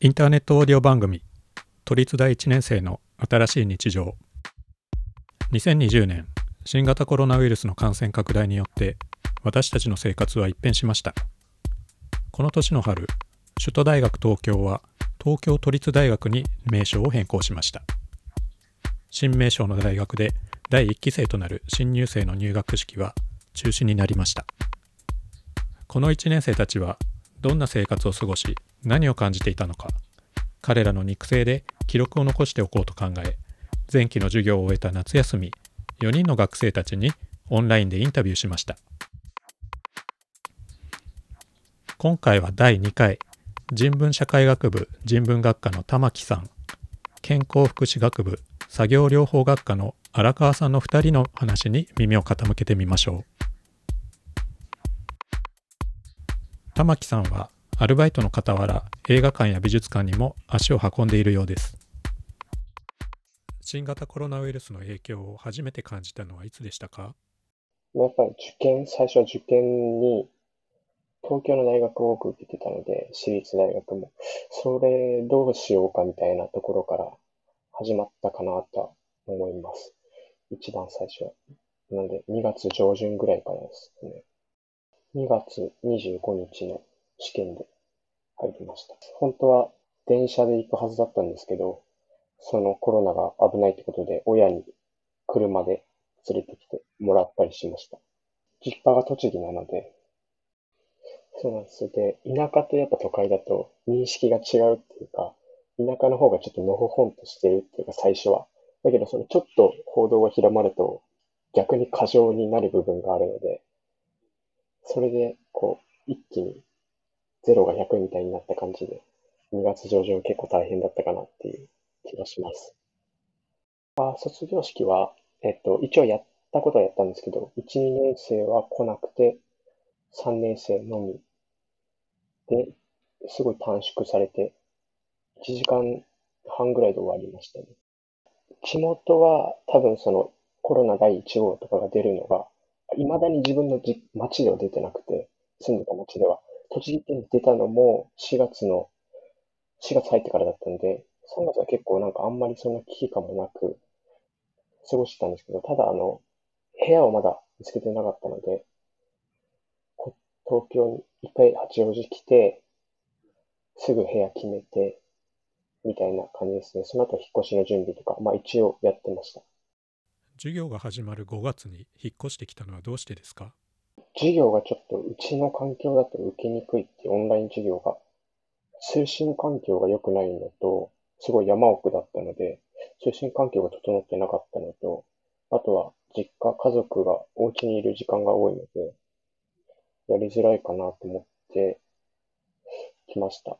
インターネットオーディオ番組都立大1年生の新しい日常。2020年新型コロナウイルスの感染拡大によって私たちの生活は一変しました。この年の春首都大学東京は東京都立大学に名称を変更しました。新名称の大学で第1期生となる新入生の入学式は中止になりました。この1年生たちはどんな生活を過ごし何を感じていたのか彼らの肉声で記録を残しておこうと考え前期の授業を終えた夏休み4人の学生たちにオンラインでインタビューしました。今回は第2回人文社会学部人文学科の玉木さん健康福祉学部作業療法学科の荒川さんの2人の話に耳を傾けてみましょう。玉木さんはアルバイトの傍ら映画館や美術館にも足を運んでいるようです新型コロナウイルスの影響を初めて感じたのはいつでしたか？やっぱり受験、最初は受験に東京の大学を多く受けてたので、私立大学も。それどうしようかみたいなところから始まったかなと思います。一番最初は。なので、2月上旬ぐらいからですね。2月25日の試験で入りました。本当は電車で行くはずだったんですけど、そのコロナが危ないってことで、親に車で連れてきてもらったりしました。実家が栃木なので、そうなんです。で、田舎とやっぱ都会だと認識が違うっていうか、田舎の方がちょっとのほほんとしてるっていうか最初は。だけどそのちょっと報道が広まると逆に過剰になる部分があるので、それでこう一気に0が100みたいになった感じで、2月上旬結構大変だったかなっていう気がします。あ卒業式は、えっと、一応やったことはやったんですけど、1、2年生は来なくて、3年生のみで、すごい短縮されて、1時間半ぐらいで終わりましたね。地元は多分そのコロナ第1号とかが出るのが、未だに自分の町では出てなくて、住んでた町では。栃木県に出たのも4月の、4月入ってからだったんで、3月は結構なんかあんまりそんな危機感もなく過ごしてたんですけど、ただあの、部屋をまだ見つけてなかったので、東京に一回八王子来て、すぐ部屋決めて、みたいな感じですね。その後引っ越しの準備とか、まあ一応やってました。授業が始まる5月に引っ越してきたのはどうしてですか？授業がちょっとうちの環境だと受けにくいってオンライン授業が、通信環境が良くないのと、すごい山奥だったので、通信環境が整ってなかったのと、あとは実家、家族がお家にいる時間が多いので、やりづらいかなと思って来ました。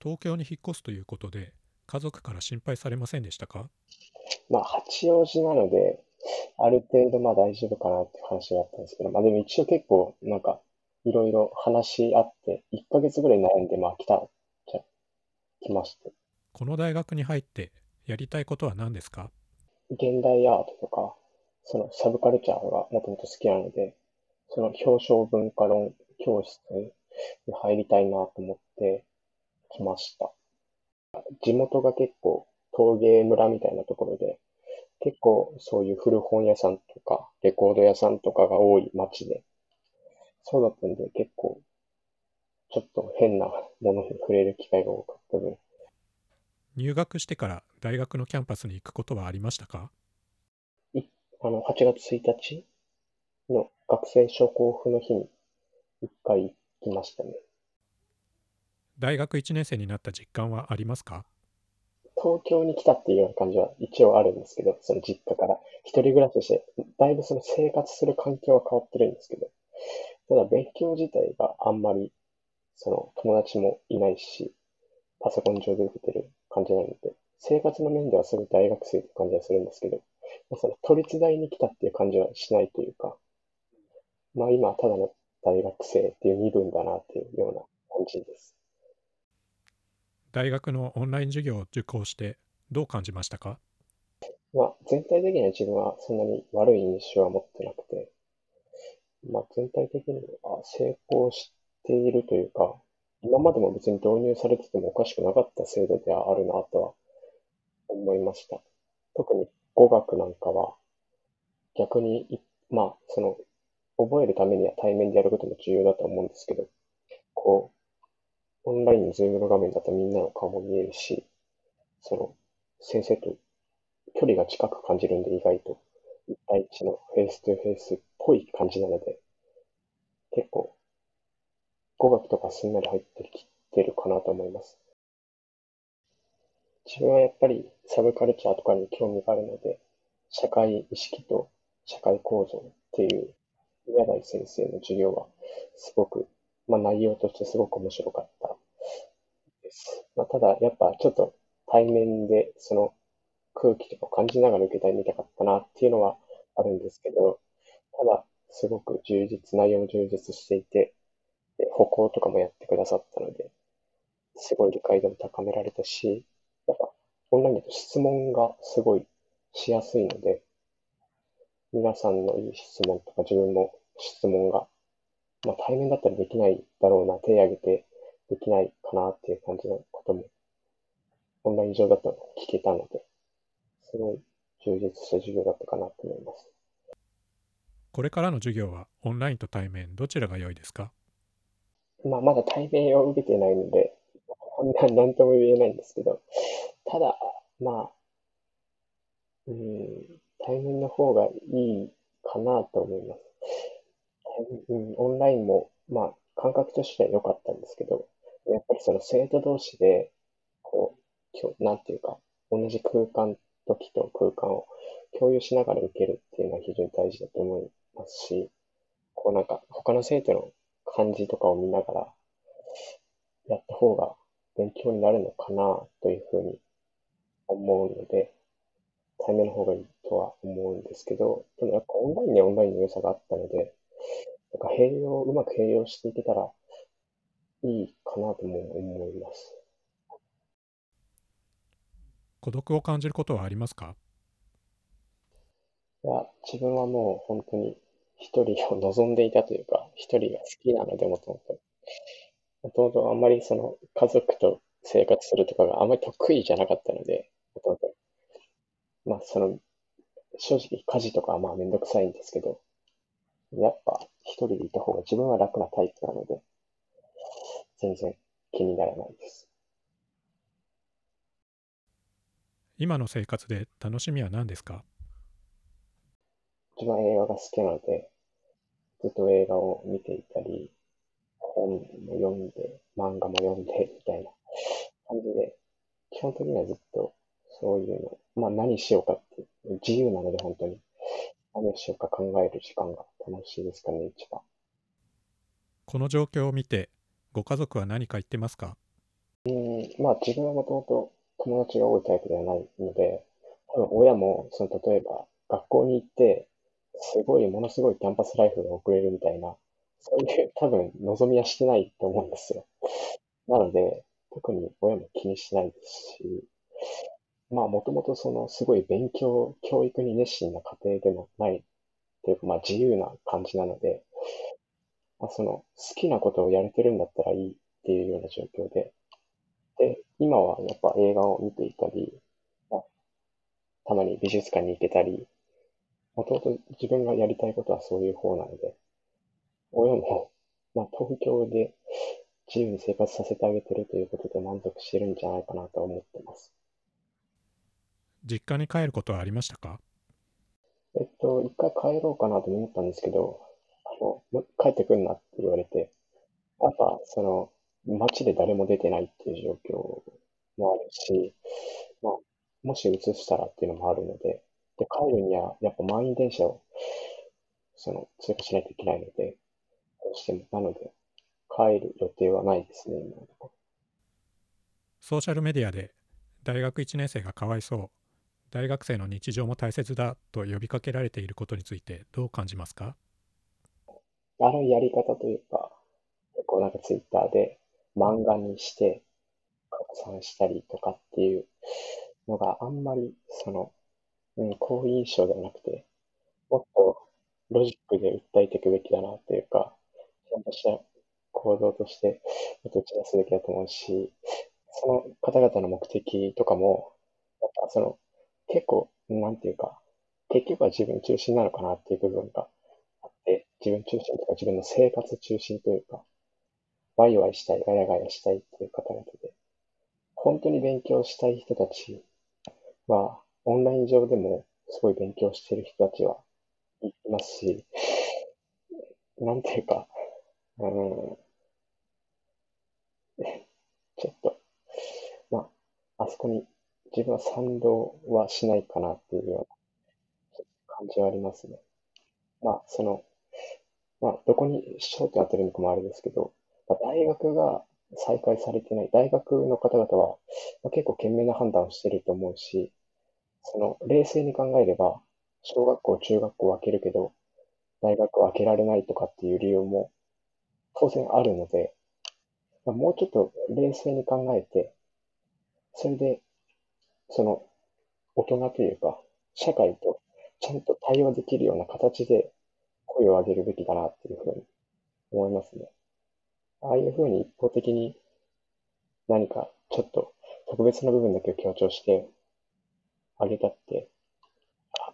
東京に引っ越すということで、家族から心配されませんでしたか？まあ、八王子なので、ある程度まあ大丈夫かなって話があったんですけど、まあでも一応結構なんかいろいろ話し合って、1ヶ月ぐらい悩んでまあ来た、じゃ、来ました。この大学に入ってやりたいことは何ですか？現代アートとか、そのサブカルチャーがもともと好きなので、その表彰文化論教室に入りたいなと思って来ました。地元が結構陶芸村みたいなところで、結構そういう古本屋さんとか、レコード屋さんとかが多い街で、そうだったんで結構、ちょっと変なものに触れる機会が多かった分。入学してから大学のキャンパスに行くことはありましたか？いあの、8月1日の学生証交付の日に一回行きましたね。大学1年生になった実感はありますか？東京に来たっていうような感じは一応あるんですけど、その実家から一人暮らしして、だいぶその生活する環境は変わってるんですけど、ただ勉強自体があんまり、その友達もいないし、パソコン上で受けてる感じなので、生活の面ではすごい大学生って感じはするんですけど、その都立大に来たっていう感じはしないというか、まあ今ただの大学生っていう身分だなっていうような感じです。大学のオンライン授業を受講してどう感じましたか？まあ、全体的には自分はそんなに悪い印象は持ってなくて、まあ、全体的には成功しているというか、今までも別に導入されててもおかしくなかった制度ではあるなとは思いました。特に語学なんかは逆に、まあ、その、覚えるためには対面でやることも重要だと思うんですけど、こう、オンラインのズームの画面だとみんなの顔も見えるし、その、先生と距離が近く感じるんで意外と、一対一の face to face っぽい感じなので、結構、語学とかすんなり入ってきてるかなと思います。自分はやっぱりサブカルチャーとかに興味があるので、社会意識と社会構造っていう宮台先生の授業はすごく、まあ内容としてすごく面白かったです。まあただやっぱちょっと対面でその空気とか感じながら受けたいみたかったなっていうのはあるんですけど、ただすごく充実、内容も充実していて、歩行とかもやってくださったので、すごい理解度も高められたし、やっぱオンラインだと質問がすごいしやすいので、皆さんのいい質問とか自分も質問が、まあ対面だったらできないだろうな、手を挙げてできないかなっていう感じのことも、オンライン上だと聞けたので、すごい充実した授業だったかなと思います。これからの授業はオンラインと対面どちらが良いですか？まあ、まだ対面を受けてないので、こんな何とも言えないんですけど、ただ、まあ、うん、対面の方がいいかなと思います。うん、オンラインも、まあ、感覚としては良かったんですけど、やっぱりその生徒同士で、こう、なんていうか、同じ空間、時と空間を共有しながら受けるっていうのは非常に大事だと思いますし、こうなんか他の生徒の感じとかを見ながらやった方が勉強になるのかなというふうに思うので、対面の方がいいとは思うんですけど、でもやっぱオンラインにはオンラインの良さがあったので、なんか併用、うまく併用していけたらいいかなとも思います。孤独を感じることはありますか？いや、自分はもう本当に一人を望んでいたというか、一人が好きなので、もともと。もともとあんまりその家族と生活するとかがあんまり得意じゃなかったので、もともと。まあその、正直家事とかはまあめんどくさいんですけど、やっぱ一人でいた方が自分は楽なタイプなので、全然気にならないです。今の生活で楽しみは何ですか？一番映画が好きなので、ずっと映画を見ていたり、本も読んで、漫画も読んで、みたいな感じで、基本的にはずっとそういうの、まあ何しようかって、自由なので本当に、何をしようか考える時間が楽しいですかね、一番。この状況を見て、ご家族は何か言ってますか？うん、まあ自分はもともと友達が多いタイプではないので、多分親も、その例えば学校に行って、すごい、ものすごいキャンパスライフが送れるみたいな、そういう多分望みはしてないと思うんですよ。なので、特に親も気にしないですし、まあもともとそのすごい勉強、教育に熱心な家庭でもないっていうか、まあ自由な感じなので、まあその好きなことをやれてるんだったらいいっていうような状況で、で、今はやっぱ映画を見ていたり、まあ、たまに美術館に行けたり、もともと自分がやりたいことはそういう方なので、親も、まあ、東京で自由に生活させてあげてるということで満足してるんじゃないかなと思ってます。実家に帰ることはありましたか？えっと、一回帰ろうかなと思ったんですけど、あの、帰ってくんなって言われて、やっぱ、その、街で誰も出てないっていう状況もあるし、まあ、もし移したらっていうのもあるので、で、帰るには、やっぱ満員電車を、その、通過しないといけないので、どうしても、なので、帰る予定はないですね、今のところ。ソーシャルメディアで、大学1年生がかわいそう、大学生の日常も大切だと呼びかけられていることについて、どう感じますか？あのやり方というか、結構なんかツイッターで漫画にして拡散したりとかっていうのがあんまり、その、うん、好印象ではなくて、もっとロジックで訴えていくべきだなというか、ちゃんとした行動として打ち出すべきだと思うし、その方々の目的とかも、やっぱその、結構、なんていうか、結局は自分中心なのかなっていう部分があって、自分中心とか自分の生活中心というか、ワイワイしたい、ガヤガヤしたいっていう方々で、本当に勉強したい人たちは、オンライン上でもすごい勉強してる人たちはいますし、なんていうか、うん、ちょっと、まあ、あそこに自分は賛同はしないかなっていうような感じはありますね。まあ、その、まあ、どこに焦点当てるのかもあれですけど、まあ、大学が再開されてない、大学の方々は、まあ、結構賢明な判断をしてると思うし、その、冷静に考えれば、小学校、中学校分けるけど、大学を開けられないとかっていう理由も当然あるので、まあ、もうちょっと冷静に考えて、それで、その、大人というか、社会とちゃんと対応できるような形で声を上げるべきだなっていうふうに思いますね。ああいうふうに一方的に何かちょっと特別な部分だけを強調してあげたって、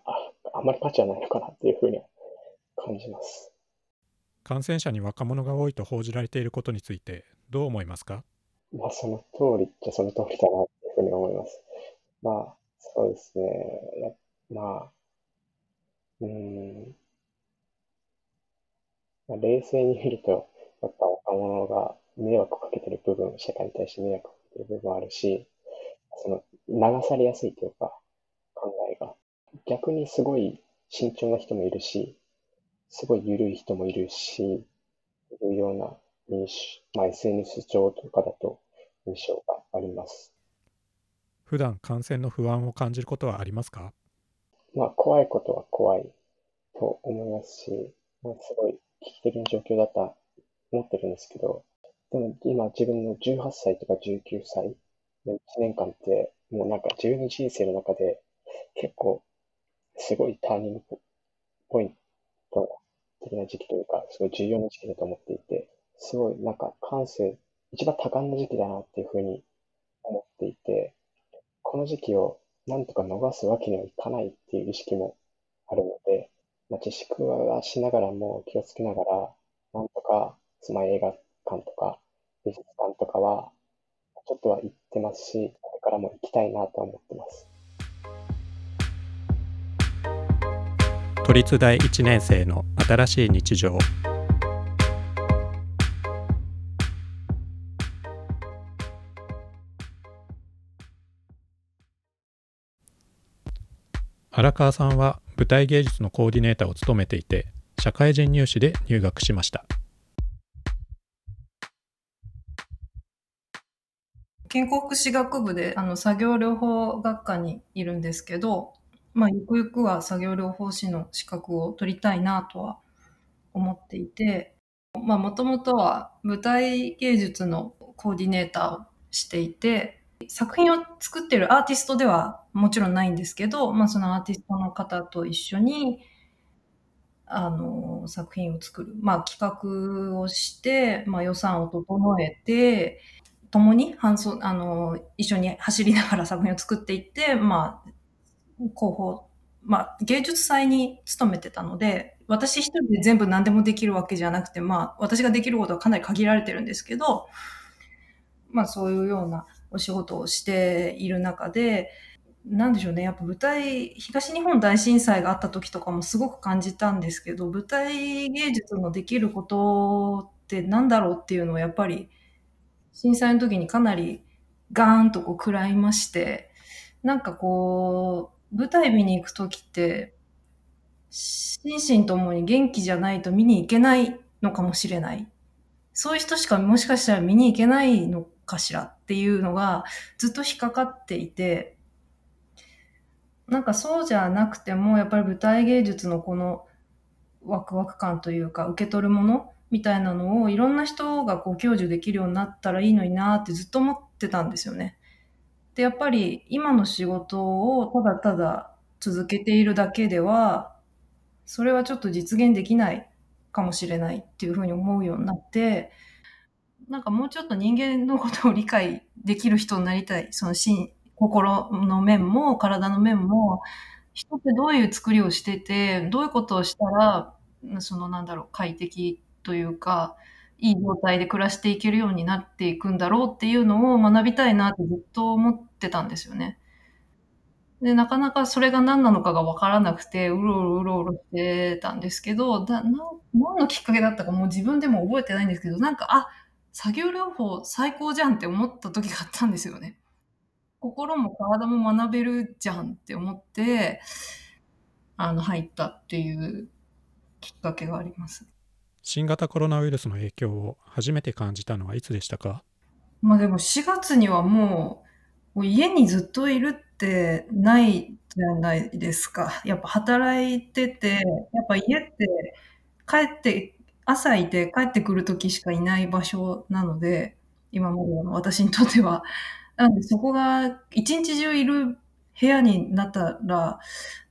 あああまり価値はないのかなっていうふうには感じます。感染者に若者が多いと報じられていることについてどう思いますか？まあその通りっちゃその通りだなっていうふうに思います。まあそうですね。やまあ、うん、まあ、冷静に見ると、やっぱ若者が迷惑をかけてる部分、社会に対して迷惑をかけてる部分もあるし、その流されやすいというか、考えが。逆にすごい慎重な人もいるし、すごい緩い人もいるし、いうような印象、まあ、SNS 上とかだと印象があります。普段感染の不安を感じることはありますか？まあ、怖いことは怖いと思いますし、まあ、すごい危機的な状況だと思ってるんですけど、でも今自分の18歳とか19歳の1年間って、もうなんか自分の人生の中で結構すごいターニングポイント的な時期というか、すごい重要な時期だと思っていて、すごいなんか感性、一番多感な時期だなっていうふうに思っていて、この時期をなんとか逃すわけにはいかないっていう意識もあるので、まあ、自粛はしながらも気をつけながら、なんとか、つまり映画館とか美術館とかは、ちょっとは行ってますし、これからも行きたいなと思ってます。都立大1年生の新しい日常荒川さんは舞台芸術のコーディネーターを務めていて社会人入試で入学しました。健康福祉学部であの作業療法学科にいるんですけどまあ、ゆくゆくは作業療法士の資格を取りたいなとは思っていて、まあ、もともとは舞台芸術のコーディネーターをしていて、作品を作ってるアーティストではもちろんないんですけど、まあ、そのアーティストの方と一緒に、あの、作品を作る。まあ、企画をして、まあ、予算を整えて、共に搬送、あの、一緒に走りながら作品を作っていって、まあ、広報、まあ、芸術祭に勤めてたので、私一人で全部何でもできるわけじゃなくて、まあ、私ができることはかなり限られてるんですけど、まあ、そういうようなお仕事をしている中で、なんでしょうね。やっぱ舞台、東日本大震災があった時とかもすごく感じたんですけど、舞台芸術のできることって何だろうっていうのをやっぱり震災の時にかなりガーンとこう食らいまして、なんかこう、舞台見に行くときって、心身ともに元気じゃないと見に行けないのかもしれない。そういう人しかもしかしたら見に行けないのかしらっていうのがずっと引っかかっていて、なんかそうじゃなくても、やっぱり舞台芸術のこのワクワク感というか、受け取るものみたいなのをいろんな人がこう享受できるようになったらいいのになってずっと思ってたんですよね。で、やっぱり今の仕事をただただ続けているだけでは、それはちょっと実現できないかもしれないっていうふうに思うようになって、なんかもうちょっと人間のことを理解できる人になりたい。その心、心の面も体の面も、人ってどういう作りをしてて、どういうことをしたら、そのなんだろう、快適というか、いい状態で暮らしていけるようになっていくんだろうっていうのを学びたいなってずっと思ってたんですよね。で、なかなかそれが何なのかがわからなくて、うろうろうろうろしてたんですけど、だな何のきっかけだったかもう自分でも覚えてないんですけど、なんか、あ、作業療法最高じゃんって思った時があったんですよね。心も体も学べるじゃんって思って、あの、入ったっていうきっかけがあります。新型コロナウイルスの影響を初めて感じたのはいつでしたか？まあでも4月にはもう、もう家にずっといるってないじゃないですか。やっぱ働いてて、やっぱ家って帰って、朝いて帰ってくる時しかいない場所なので、今までの私にとっては。なんでそこが一日中いる部屋になったら、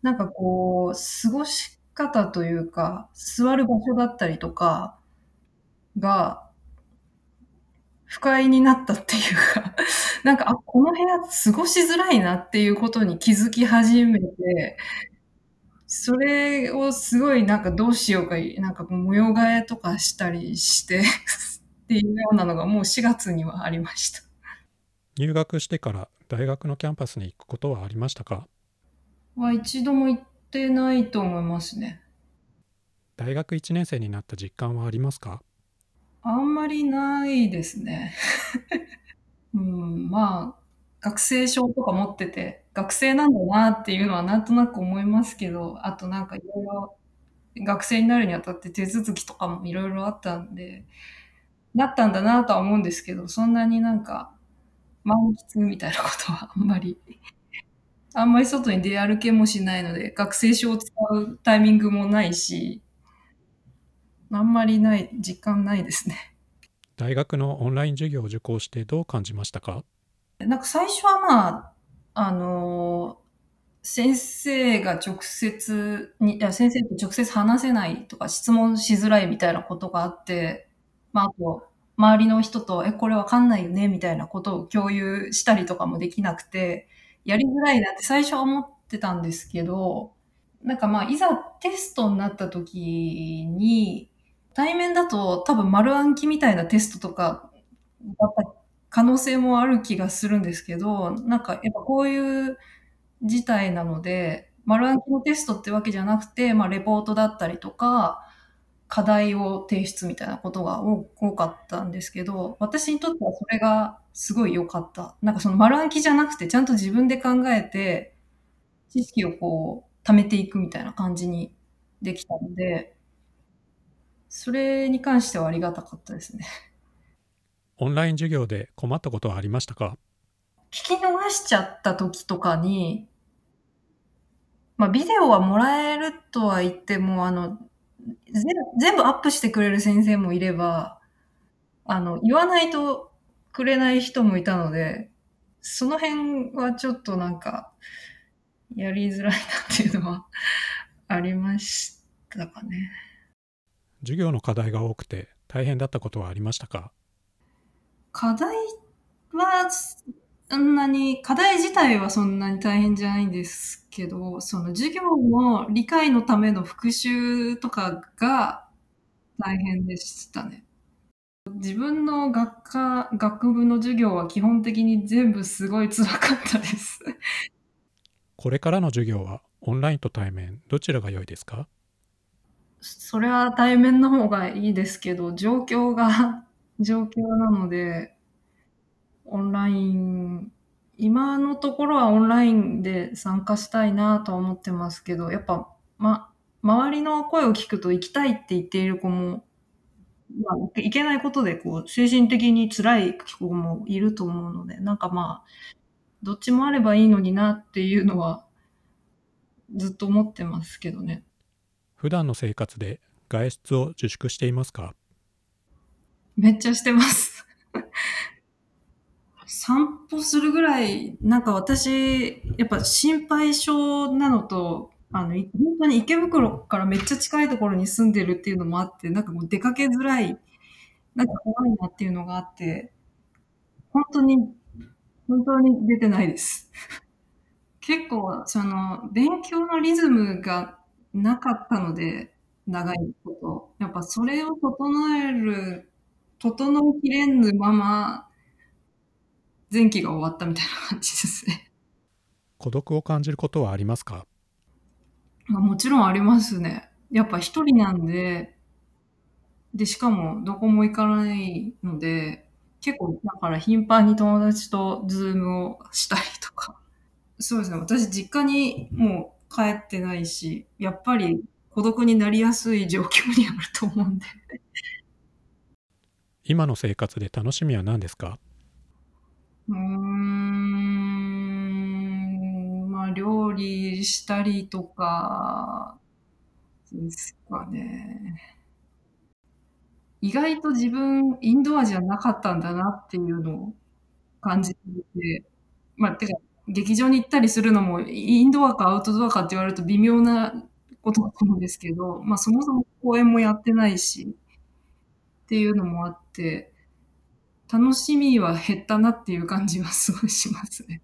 なんかこう、過ごし方というか、座る場所だったりとかが、不快になったっていうか、なんか、あ、この部屋過ごしづらいなっていうことに気づき始めて、それをすごいなんかどうしようか、なんか模様替えとかしたりして っていうようなのがもう4月にはありました。入学してから大学のキャンパスに行くことはありましたか？は一度も行ってないと思いますね。大学1年生になった実感はありますか？あんまりないですね。うん、まあ、学生証とか持ってて、学生なんだなっていうのはなんとなく思いますけど、あとなんかいろいろ学生になるにあたって手続きとかもいろいろあったんで、なったんだなとは思うんですけど、そんなになんか満喫みたいなことは あんまり、あんまり外に出歩けもしないので、学生証を使うタイミングもないし、あんまりない、実感ないですね。大学のオンライン授業を受講してどう感じましたか？なんか最初はまあ、あの先生が直接に、いや先生と直接話せないとか質問しづらいみたいなことがあって、まあ、あと、周りの人と、え、これわかんないよねみたいなことを共有したりとかもできなくて、やりづらいなって最初は思ってたんですけど、なんかまあ、いざテストになった時に、対面だと多分丸暗記みたいなテストとかだった可能性もある気がするんですけど、なんかやっぱこういう事態なので、丸暗記のテストってわけじゃなくて、まあレポートだったりとか、課題を提出みたいなことが多かったんですけど、私にとってはそれがすごい良かった。なんかその丸暗記じゃなくて、ちゃんと自分で考えて、知識をこう、貯めていくみたいな感じにできたので、それに関してはありがたかったですね。オンライン授業で困ったことはありましたか？聞き逃しちゃった時とかに、まあ、ビデオはもらえるとは言っても、あの、全部アップしてくれる先生もいれば、あの、言わないとくれない人もいたので、その辺はちょっとなんか、やりづらいなっていうのはありましたかね。授業の課題が多くて大変だったことはありましたか？課題は、そんなに、課題自体はそんなに大変じゃないんですけど、その授業の理解のための復習とかが大変でしたね。自分の学科、学部の授業は基本的に全部すごい辛かったですこれからの授業はオンラインと対面、どちらが良いですか？それは対面の方がいいですけど、状況が状況なので、オンライン、今のところはオンラインで参加したいなとは思ってますけど、やっぱ、ま、周りの声を聞くと行きたいって言っている子も、まあ、いけないことで、こう、精神的に辛い子もいると思うので、なんかまあ、どっちもあればいいのになっていうのは、ずっと思ってますけどね。普段の生活で外出を自粛していますか？めっちゃしてます 散歩するぐらい、なんか私、やっぱ心配性なのと、あの、本当に池袋からめっちゃ近いところに住んでるっていうのもあって、なんかもう出かけづらいなんか怖いなっていうのがあって、本当に、本当に出てないです。結構、その、勉強のリズムがなかったので、長いこと。やっぱそれを整える、整いきれぬまま、前期が終わったみたいな感じですね。孤独を感じることはありますか？まあ、もちろんありますね。やっぱ一人なんで、で、しかもどこも行かないので、結構だから頻繁に友達とズームをしたりとか。そうですね。私実家にもう帰ってないし、やっぱり孤独になりやすい状況にあると思うんで。今の生活で楽しみは何ですか？うーん、まあ料理したりとか、ですかね。意外と自分、インドアじゃなかったんだなっていうのを感じていて、まあ、てか、劇場に行ったりするのも、インドアかアウトドアかって言われると微妙なことだと思うんですけど、まあ、そもそも公演もやってないし、っていうのもあって、楽しみは減ったなっていう感じはすごいしますね。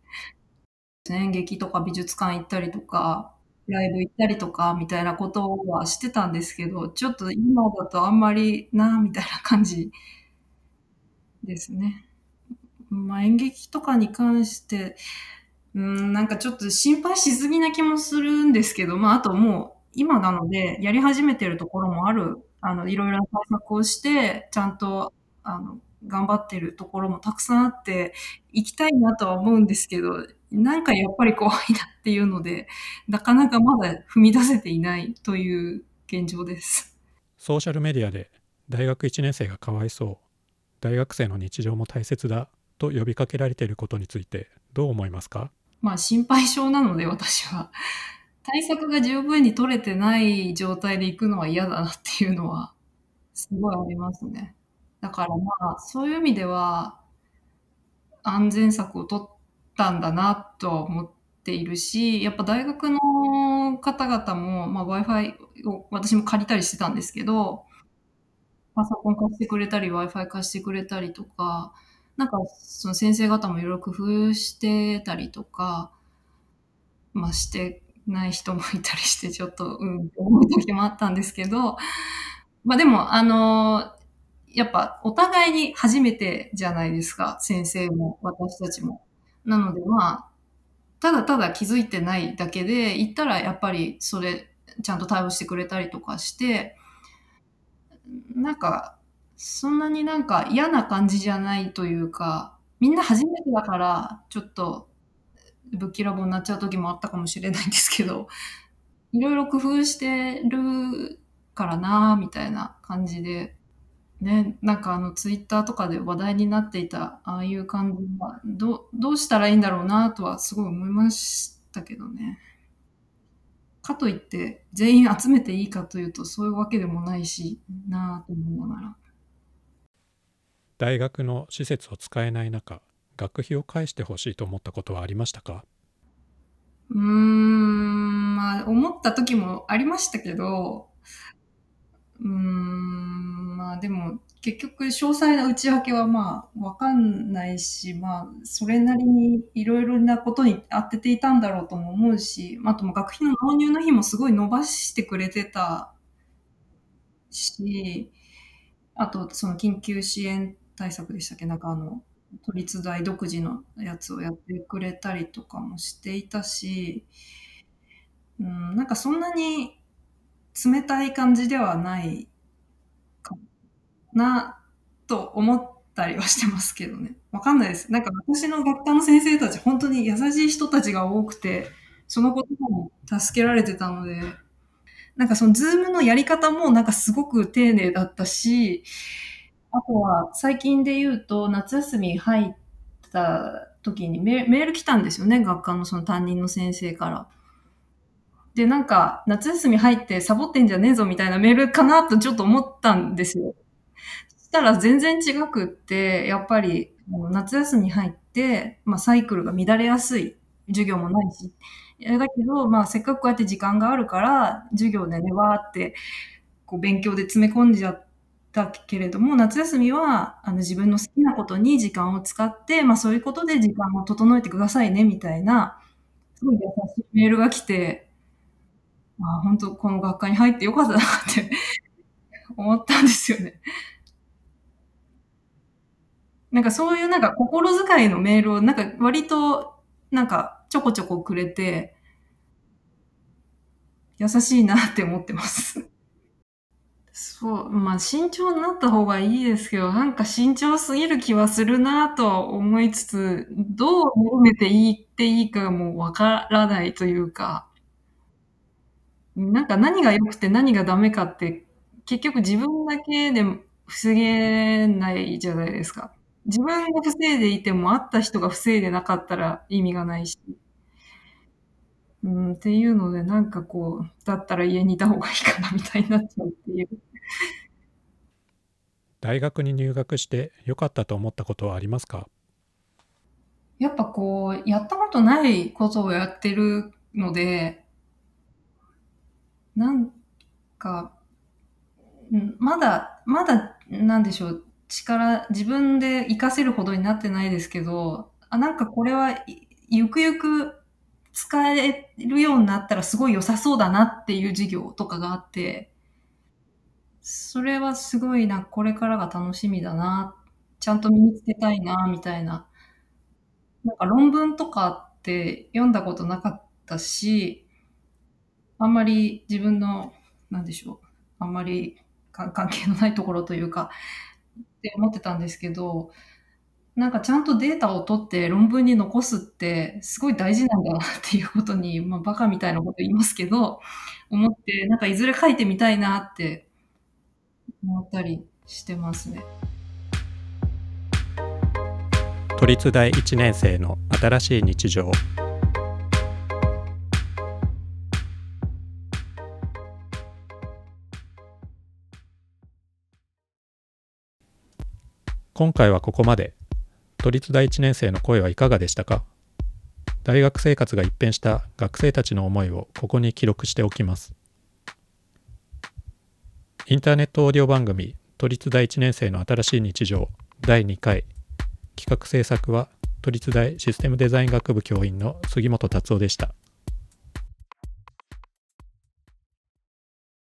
演劇とか美術館行ったりとか、ライブ行ったりとかみたいなことはしてたんですけど、ちょっと今だとあんまりな、みたいな感じですね。まあ演劇とかに関して、うん、なんかちょっと心配しすぎな気もするんですけど、まああともう今なのでやり始めてるところもある、あの、いろいろな対策をして、ちゃんと、あの、頑張ってるところもたくさんあって、行きたいなとは思うんですけど、なんかやっぱり怖いなっていうので、なかなかまだ踏み出せていないという現状です。ソーシャルメディアで大学1年生がかわいそう大学生の日常も大切だと呼びかけられていることについてどう思いますか？まあ心配性なので私は。対策が十分に取れてない状態で行くのは嫌だなっていうのはすごいありますね。だからまあそういう意味では安全策を取ったんだなとは思っているし、やっぱ大学の方々も、まあ、Wi-Fi を私も借りたりしてたんですけど、パソコン貸してくれたり Wi-Fi 貸してくれたりとか、なんかその先生方もいろいろ工夫してたりとか、まあしてない人もいたりして、ちょっと、うん、思う時もあったんですけど、まあでも、あの、やっぱお互いに初めてじゃないですか、先生も私たちも。なのでまあ、ただただ気づいてないだけで、行ったらやっぱりそれ、ちゃんと対応してくれたりとかして、なんか、そんなになんか嫌な感じじゃないというか、みんな初めてだから、ちょっと、ぶっきらぼうになっちゃう時もあったかもしれないんですけど、いろいろ工夫してるからなみたいな感じで、ね、なんかあのツイッターとかで話題になっていたああいう感じはどどうしたらいいんだろうなとはすごい思いましたけどね。かといって全員集めていいかというとそういうわけでもないしなぁと思いながら。大学の施設を使えない中学費を返してほしいと思ったことはありましたか？うーん、まあ思った時もありましたけど、うーん、まあでも結局詳細な内訳はまあわかんないし、まあそれなりにいろいろなことに当てていたんだろうとも思うし、あとも学費の納入の日もすごい伸ばしてくれてたし、あとその緊急支援対策でしたっけ？なんかあの、都立大独自のやつをやってくれたりとかもしていたし、うん、なんかそんなに冷たい感じではないかなと思ったりはしてますけどね。わかんないです。なんか私の学科の先生たち本当に優しい人たちが多くて、そのことも助けられてたので、なんかそのズームのやり方もなんかすごく丁寧だったし、あとは最近で言うと夏休み入った時にメール来たんですよね、学科のその担任の先生から。で、なんか夏休み入ってサボってんじゃねえぞみたいなメールかなとちょっと思ったんですよ。そしたら全然違くって、やっぱり夏休み入って、まあサイクルが乱れやすい。授業もないし。いやだけど、まあせっかくこうやって時間があるから、授業でね、わーって、こう勉強で詰め込んじゃってだけれども、夏休みはあの自分の好きなことに時間を使って、まあそういうことで時間を整えてくださいね、みたいな、すごい優しいメールが来て、あ本当この学科に入ってよかったなって 思ったんですよね。なんかそういうなんか心遣いのメールをなんか割となんかちょこちょこくれて、優しいなって思ってます。そう、まあ慎重になった方がいいですけど、なんか慎重すぎる気はするなとは思いつつ、どう緩めていいっていいかもわからないというか、なんか何が良くて何がダメかって、結局自分だけで防げないじゃないですか。自分が防いでいても、会った人が防いでなかったら意味がないし。うん、っていうので、なんかこう、だったら家にいた方がいいかなみたいになっちゃうっていう。大学に入学して良かったと思ったことはありますか？やっぱこう、やったことないことをやってるので、なんか、うんまだ、まだ、なんでしょう、力、自分で活かせるほどになってないですけど、あ、なんかこれは、いゆくゆく使えるようになったらすごい良さそうだなっていう授業とかがあって、それはすごいな、これからが楽しみだな、ちゃんと身につけたいな、みたいな。なんか論文とかって読んだことなかったし、あんまり自分の、なんでしょう、あんまり関係のないところというか、って思ってたんですけど、なんかちゃんとデータを取って論文に残すってすごい大事なんだなっていうことに、まあバカみたいなこと言いますけど、思って、なんかいずれ書いてみたいなって思ったりしてますね。都立大1年生の新しい日常今回はここまで都立大1年生の声はいかがでしたか？大学生活が一変した学生たちの思いをここに記録しておきます。インターネットオーディオ番組都立大1年生の新しい日常第2回。企画制作は都立大システムデザイン学部教員の杉本達夫でした。